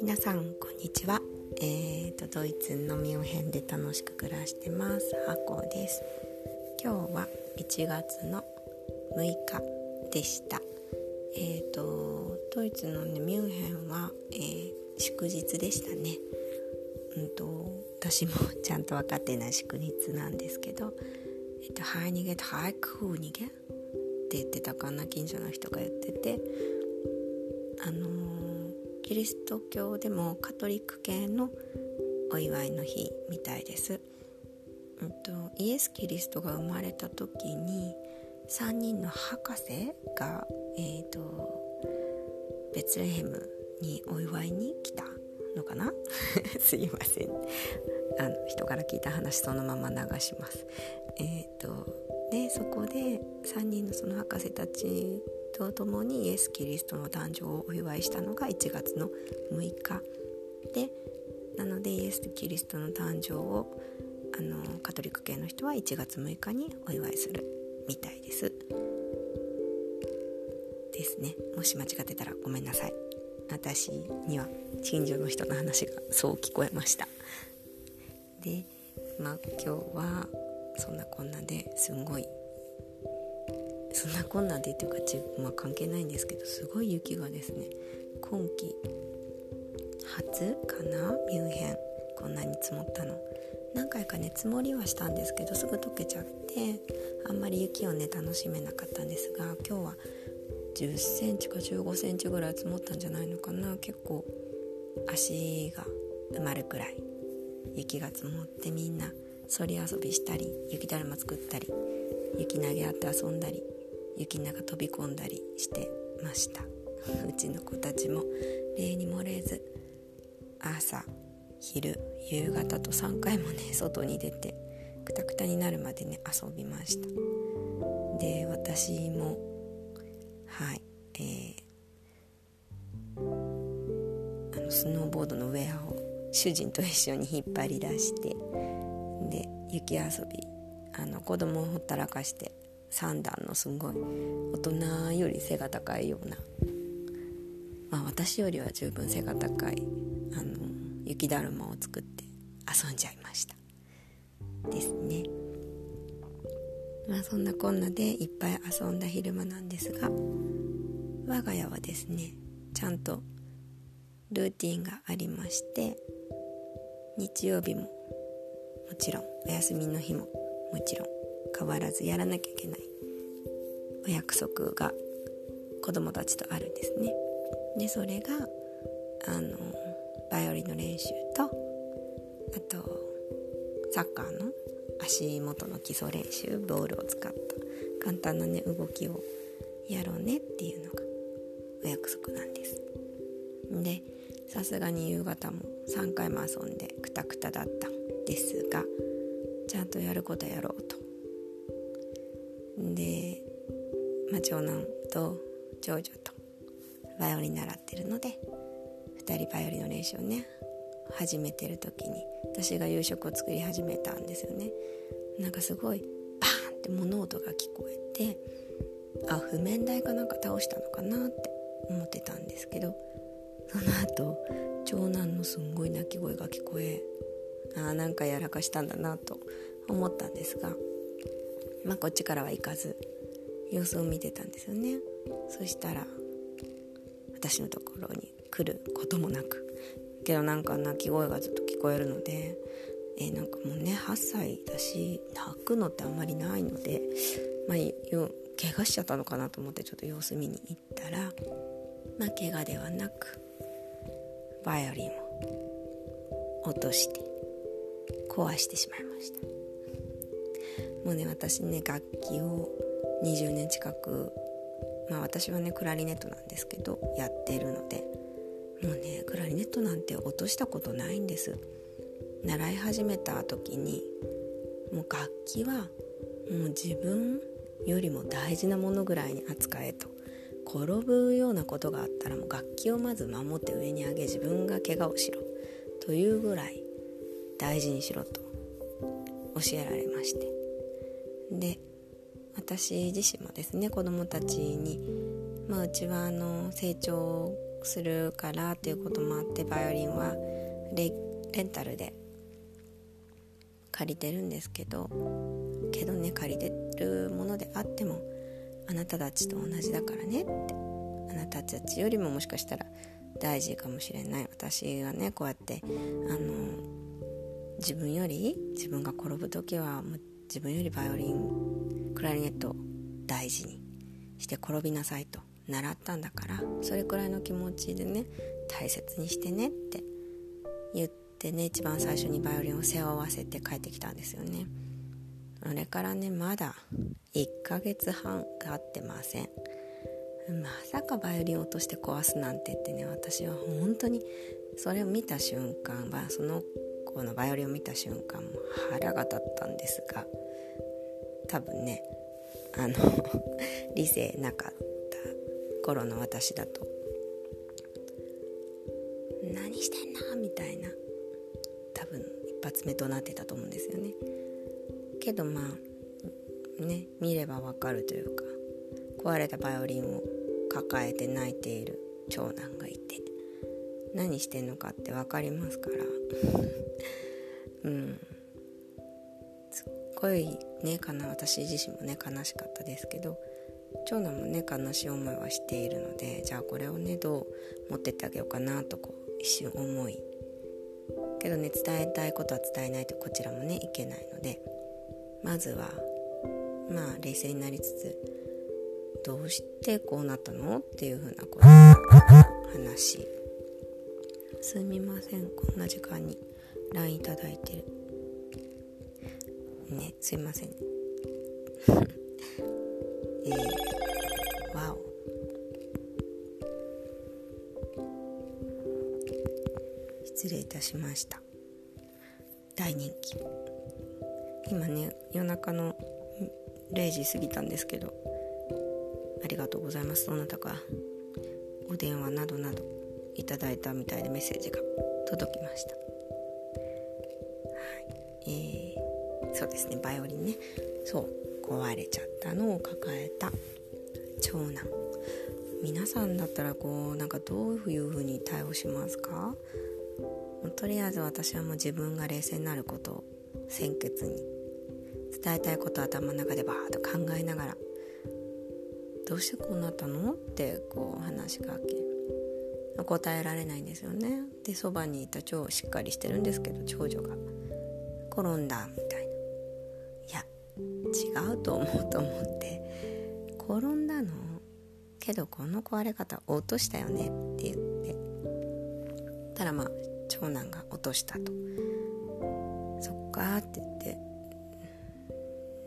皆さんこんにちは。えーとドイツのミュンヘンで楽しく暮らしてますハコです。今日は1月の6日でした。えーとドイツの、ね、ミュンヘンは、えー、祝日でしたね。うんと私もちゃんと分かってない祝日なんですけどえっ、ー、とハイニゲとハイクーニゲって言ってたかな近所の人が言ってて。あのーキリスト教でもカトリック系のお祝いの日みたいです、うんと、イエス・キリストが生まれた時に3人の博士が、えーと、ベツレヘムにお祝いに来たのかな？すいません。あの人から聞いた話そのまま流します。え、ー、でそこで3人のその博士たちとともにイエス・キリストの誕生をお祝いしたのが1月の6日。でなのでイエス・キリストの誕生をあのカトリック系の人は1月6日にお祝いするみたいです。ですね。もし間違ってたらごめんなさい。私には近所の人の話がそう聞こえました。でまあ今日はそんなこんなですんごいそんなこんなでっていうかち、まあ、関係ないんですけどすごい雪がですね今季初かなミュンヘンこんなに積もったの。何回かね積もりはしたんですけどすぐ溶けちゃってあんまり雪をね楽しめなかったんですが今日は1 0センチか1 5センチぐらい積もったんじゃないのかな。結構足が埋まるくらい雪が積もってみんなそり遊びしたり雪だるま作ったり雪投げ合って遊んだり雪の中飛び込んだりしてました。うちの子たちも例に漏れず朝昼夕方と3回もね 外に出てくたくたになるまでね遊びました。で私もはいえー、あのスノーボードのウェアを主人と一緒に引っ張り出してで雪遊びあの子供をほったらかして3段のすごい大人より背が高いような、まあ、私よりは十分背が高いあの雪だるまを作って遊んじゃいました。ですね。まあそんなこんなでいっぱい遊んだ昼間なんですが我が家はですねちゃんとルーティンがありまして日曜日ももちろんお休みの日ももちろん変わらずやらなきゃいけないお約束が子供たちとあるんですね。でそれがあのバイオリンの練習とあとサッカーの足元の基礎練習ボールを使った簡単なね動きをやろうねっていうのがお約束なんです。でさすがに夕方も3回も遊んでクタクタだった。ですがちゃんとやることやろうと。で、まあ、長男と長女とバイオリン習ってるので2人バイオリンの練習をね始めてる時に私が夕食を作り始めたんですよね。なんかすごいバーンって物音が聞こえてあ譜面台かなんか倒したのかなって思ってたんですけどその後長男のすんごい泣き声が聞こえあなんかやらかしたんだなと思ったんですがまあ、こっちからは行かず様子を見てたんですよね。そしたら私のところに来ることもなくけどなんか泣き声がずっと聞こえるのでえー、なんかもうね8歳だし泣くのってあんまりないのでまあよ怪我しちゃったのかなと思ってちょっと様子見に行ったらまあ怪我ではなくバイオリンを落として壊してしまいました。もうね私ね楽器を20年近くまあ私はねクラリネットなんですけどやってるのでもうねクラリネットなんて落としたことないんです。習い始めた時にもう楽器はもう自分よりも大事なものぐらいに扱えと。転ぶようなことがあったらもう楽器をまず守って上に上げ自分が怪我をしろというぐらい大事にしろと教えられまして。で私自身もですね子どもたちに、まあ、うちはあの成長するからということもあってバイオリンはレレンタルで借りてるんですけどけどね借りてるものであってもあなたたちと同じだからねってあなたたちよりももしかしたら大事かもしれない。私がねこうやってあの自分より自分が転ぶ時は自分よりバイオリンクラリネットを大事にして転びなさいと習ったんだからそれくらいの気持ちでね大切にしてねって言ってね一番最初にバイオリンを背負わせて帰ってきたんですよね。それからねまだ1ヶ月半経ってません。まさかバイオリン落として壊すなんてってね私は本当にそれを見た瞬間はその子のバイオリンを見た瞬間も腹が立ったんですが多分ねあの 理性なかった頃の私だと「何してんの?」みたいな多分一発目となってたと思うんですよねけどまあね見ればわかるというか壊れたバイオリンを抱えて泣いている長男がいて何してんのかって分かりますから。うん。すっごいねかな私自身もね悲しかったですけど長男もね悲しい思いはしているのでじゃあこれをねどう持ってってあげようかなとこう一瞬思い。けどね伝えたいことは伝えないとこちらもねいけないのでまずはまあ冷静になりつつどうしてこうなったの？っていうふうなこと話すみません。こんな時間に LINE いただいてる。ねすいません。えー、わお。失礼いたしました。大人気。今ね夜中の0時過ぎたんですけどありがとうございます。どなたかお電話などなど。いただいたみたいでメッセージが届きました。はい。えー、そうですね。バイオリンね。そう。壊れちゃったのを抱えた。長男。皆さんだったらこうなんかどういうふうに対応しますか？とりあえず私はもう自分が冷静になることを先決に。伝えたいことを頭の中でバーッと考えながら。どうしてこうなったの？ってこう話しかけ答えられないんですよね。でそばにいた超しっかりしてるんですけど長女が。転んだみたいな。いや違うと思うと思って。転んだの？けどこの壊れ方落としたよねって言って。たらまあ長男が落としたと。そっかって言って。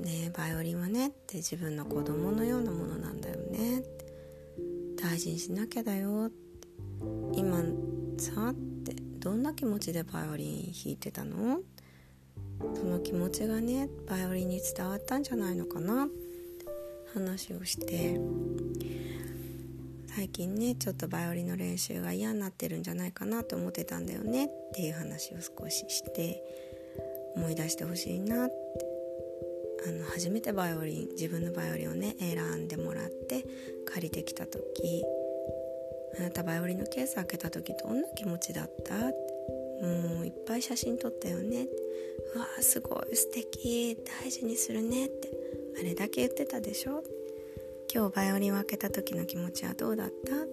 ねえバイオリンはねって自分の子供のようなものなんだよね大事にしなきゃだよって。今さってどんな気持ちでバイオリン弾いてたの？その気持ちがねバイオリンに伝わったんじゃないのかな？話をして。最近ねちょっとバイオリンの練習が嫌になってるんじゃないかなと思ってたんだよね？っていう話を少しして思い出してほしいなって。あの初めてバイオリン自分のバイオリンをね選んでもらって借りてきた時あなたバイオリンのケース開けた時どんな気持ちだった？もういっぱい写真撮ったよね。うわーすごい素敵。大事にするねって。あれだけ言ってたでしょ？今日バイオリンを開けた時の気持ちはどうだった？っ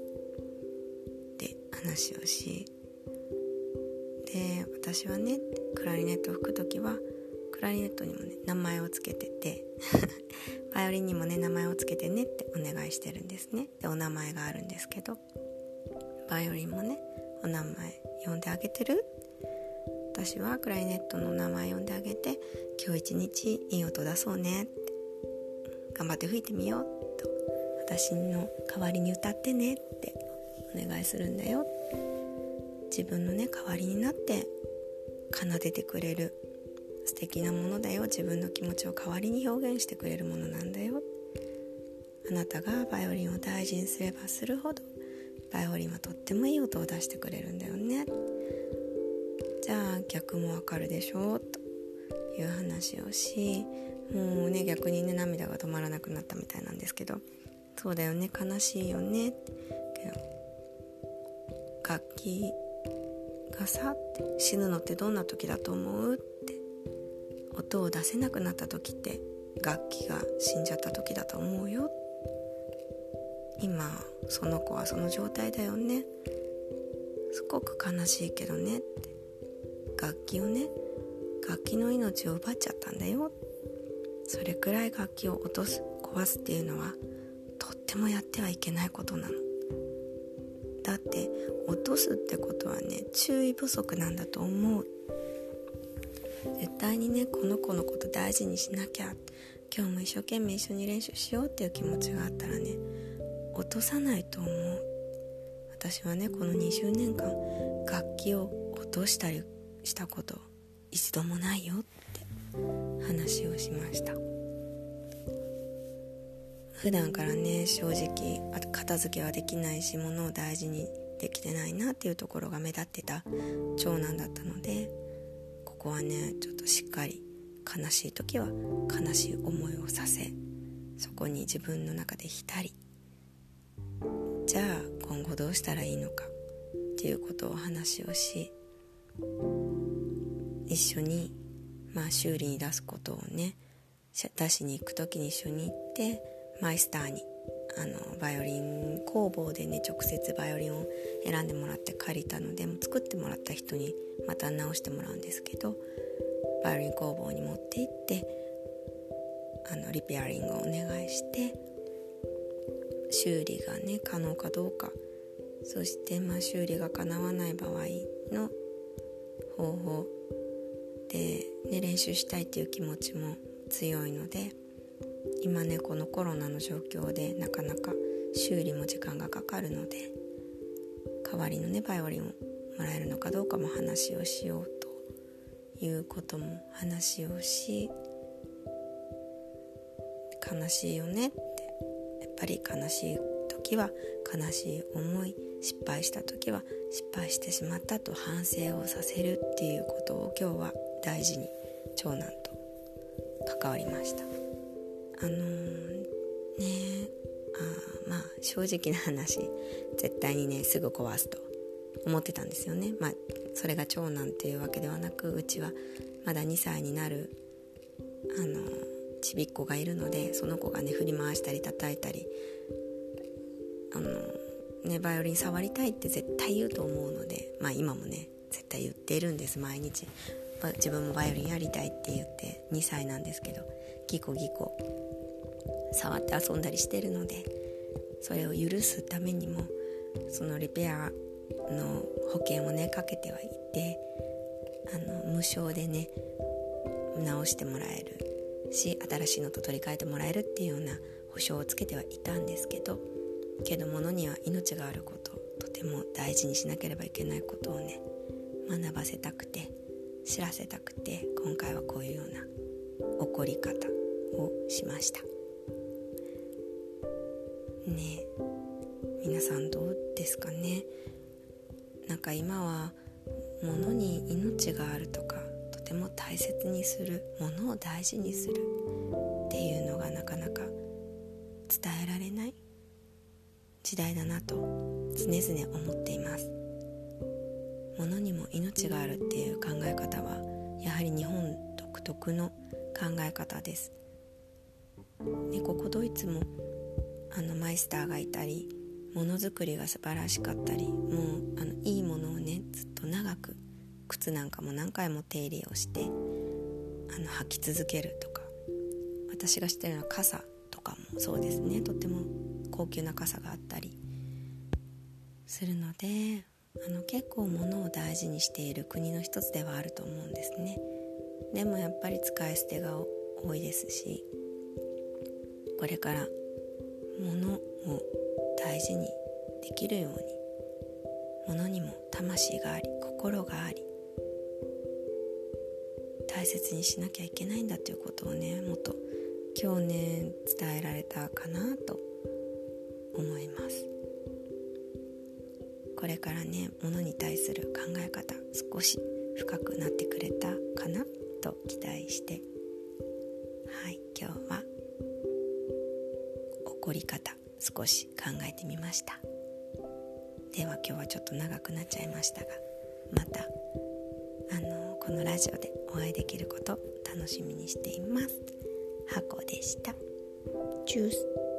て話をし。で私はねクラリネットを吹く時はラリネットにもね名前を付けてて バイオリンにもね名前を付けてねってお願いしてるんですね。でお名前があるんですけどバイオリンもねお名前呼んであげてる？私はクラリネットの名前呼んであげて今日一日いい音出そうねって。頑張って吹いてみようと。私の代わりに歌ってねってお願いするんだよ。自分のね代わりになって奏でてくれる素敵なものだよ。自分の気持ちを代わりに表現してくれるものなんだよ。あなたがバイオリンを大事にすればするほどバイオリンはとってもいい音を出してくれるんだよね。じゃあ逆もわかるでしょ？うという話をしもうね逆にね涙が止まらなくなったみたいなんですけど。そうだよね。悲しいよね。けど楽器がさって死ぬのってどんな時だと思う？音を出せなくなった時って楽器が死んじゃった時だと思うよ。今その子はその状態だよね。すごく悲しいけどね。って楽器をね楽器の命を奪っちゃったんだよ。それくらい楽器を落とす壊すっていうのはとってもやってはいけないことなの。だって落とすってことはね注意不足なんだと思う。絶対にねこの子のこと大事にしなきゃ。今日も一生懸命一緒に練習しようっていう気持ちがあったらね落とさないと思う。私はねこの20年間楽器を落としたりしたこと一度もないよって話をしました。普段からね正直片付けはできないし物を大事にできてないなっていうところが目立ってた長男だったのでこはねちょっとしっかり悲しい時は悲しい思いをさせそこに自分の中で浸りじゃあ今後どうしたらいいのかっていうことを話をし一緒に、まあ、修理に出すことをね出しに行く時に一緒に行ってマイスターにあのバイオリン工房でね直接バイオリンを選んでもらって借りたのでも作ってもらった人にまた直してもらうんですけどバイオリン工房に持って行ってあのリペアリングをお願いして修理がね可能かどうか。そして、まあ、修理がかなわない場合の方法で、ね、練習したいっていう気持ちも強いので今ねこのコロナの状況でなかなか修理も時間がかかるので代わりのねバイオリンをもらえるのかどうかも話をしようということも話をし悲しいよねってやっぱり悲しい時は悲しい思い失敗した時は失敗してしまったと反省をさせるっていうことを今日は大事に長男と関わりました。あのー、ねあまあ正直な話絶対にねすぐ壊すと思ってたんですよね。まあそれが長男っていうわけではなくうちはまだ2歳になるあのちびっ子がいるのでその子がね振り回したり叩いたりあのねバイオリン触りたいって絶対言うと思うのでまあ今もね絶対言っているんです毎日。自分もバイオリンやりたいって言って2歳なんですけどギコギコ触って遊んだりしてるのでそれを許すためにもそのリペアの保険をねかけてはいてあの無償でね直してもらえるし新しいのと取り替えてもらえるっていうような保証をつけてはいたんですけどけど物には命があることとても大事にしなければいけないことをね学ばせたくて知らせたくて今回はこういうような怒り方をしました。ね。皆さんどうですかね。なんか今は物に命があるとかとても大切にする物を大事にするっていうのがなかなか伝えられない時代だなと常々思っています。命があるっていう考え方はやはり日本独特の考え方です。でここドイツもあのマイスターがいたりものづくりが素晴らしかったりもうあのいいものをねずっと長く靴なんかも何回も手入れをしてあの履き続けるとか私が知ってるのは傘とかもそうですね。とっても高級な傘があったりするのであの結構物を大事にしている国の一つではあると思うんですね。でもやっぱり使い捨てが多いですしこれから物を大事にできるように物にも魂があり心があり大切にしなきゃいけないんだということをねもっと今日ね伝えられたかなと思います。これからね物に対する考え方少し深くなってくれたかな？と期待してはい今日は怒り方少し考えてみましたでは今日はちょっと長くなっちゃいましたがまたあのこのラジオでお会いできること楽しみにしています。箱でした。チュース